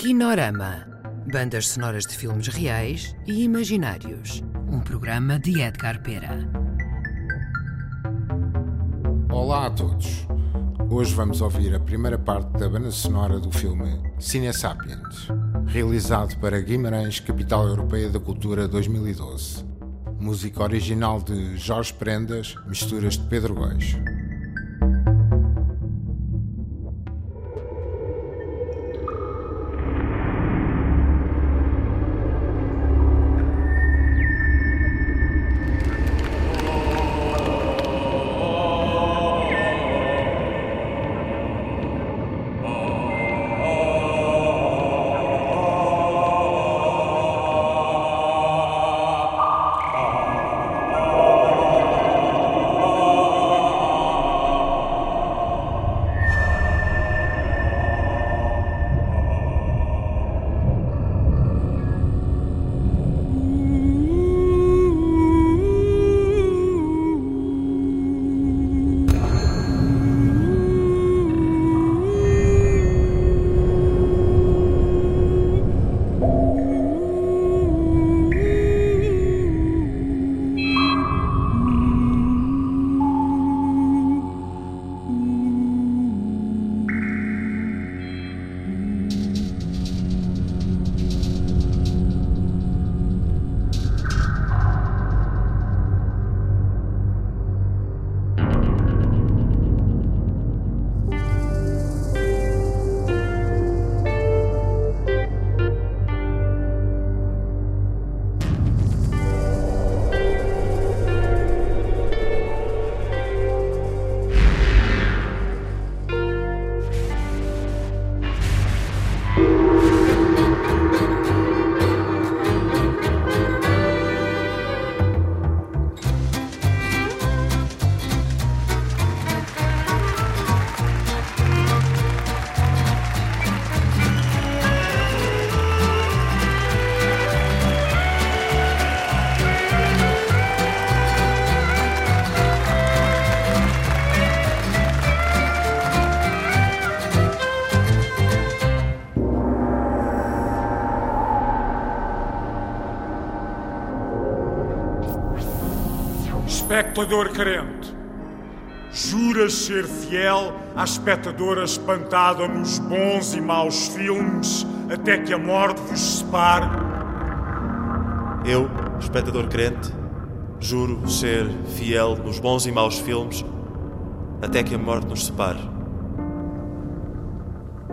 Kinorama. Bandas sonoras de filmes reais e imaginários. Um programa de Edgar Pera. Olá a todos. Hoje vamos ouvir a primeira parte da banda sonora do filme Cine Sapiens, realizado para Guimarães, Capital Europeia da Cultura 2012. Música original de Jorge Prendas, misturas de Pedro Góis. Espectador carente, juras ser fiel à espectadora espantada nos bons e maus filmes até que a morte vos separe? Eu, espectador crente, juro ser fiel nos bons e maus filmes até que a morte nos separe.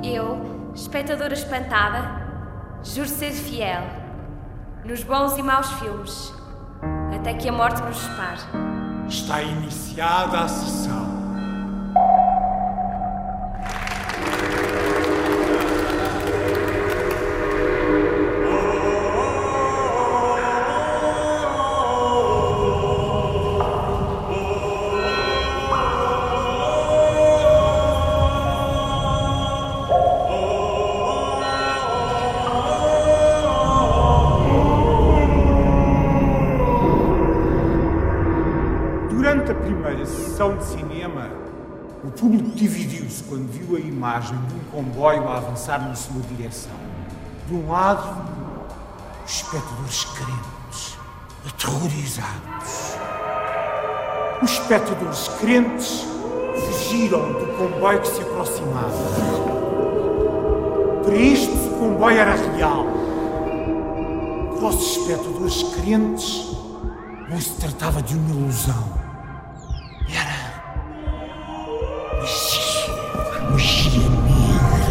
Eu, espectadora espantada, juro ser fiel nos bons e maus filmes até que a morte nos separe. Está iniciada a sessão. Sessão de cinema, o público dividiu-se quando viu a imagem de um comboio a avançar na sua direção. De um lado, os espectadores crentes, aterrorizados. Os espectadores crentes fugiram do comboio que se aproximava. Para estes, o comboio era real. Para os espectadores crentes, não se tratava de uma ilusão. Magia negra.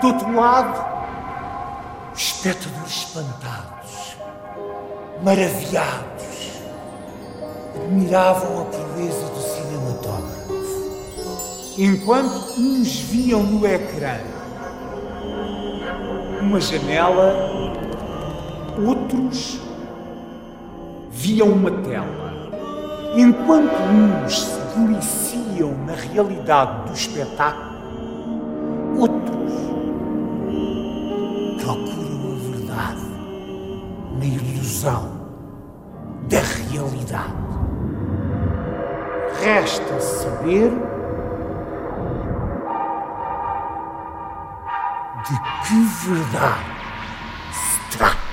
Do outro lado, espectadores espantados, maravilhados, admiravam a proeza do cinematógrafo. Enquanto uns viam no ecrã uma janela, outros viam uma tela. Enquanto uns se deliciam na realidade do espetáculo, outros procuram a verdade na ilusão da realidade. Resta saber De que verdade se trata?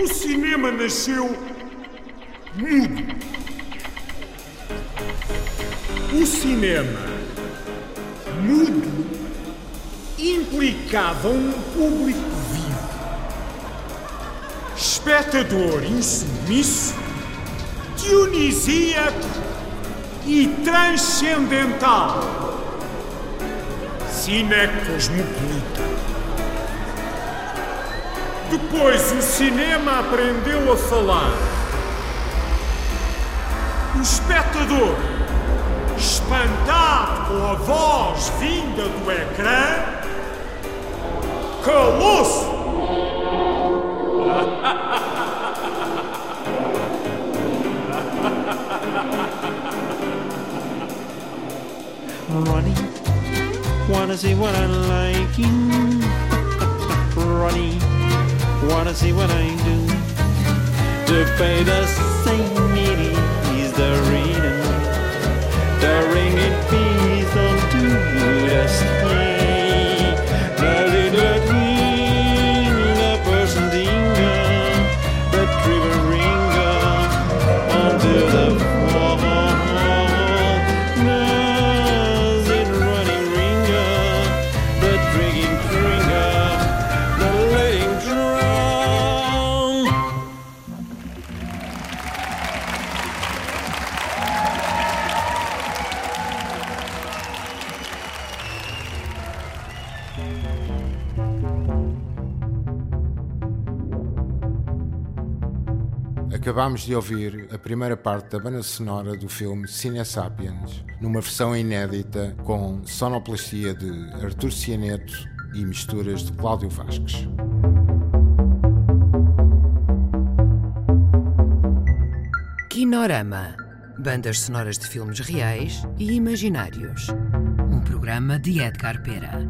O cinema nasceu mudo. O cinema mudo implicava um público vivo, espectador insubmisso, dionisíaco e transcendental, cinecosmopolita. Depois o cinema aprendeu a falar. O espectador, espantado com a voz vinda do ecrã, calou-se. Ronnie, wanna see what I like? Ronnie, wanna see what I do? To pay the same Acabámos de ouvir a primeira parte da banda sonora do filme Cine Sapiens, numa versão inédita com sonoplastia de Artur Cianeto e misturas de Cláudio Vasques. Kinorama. Bandas sonoras de filmes reais e imaginários. Um programa de Edgar Pera.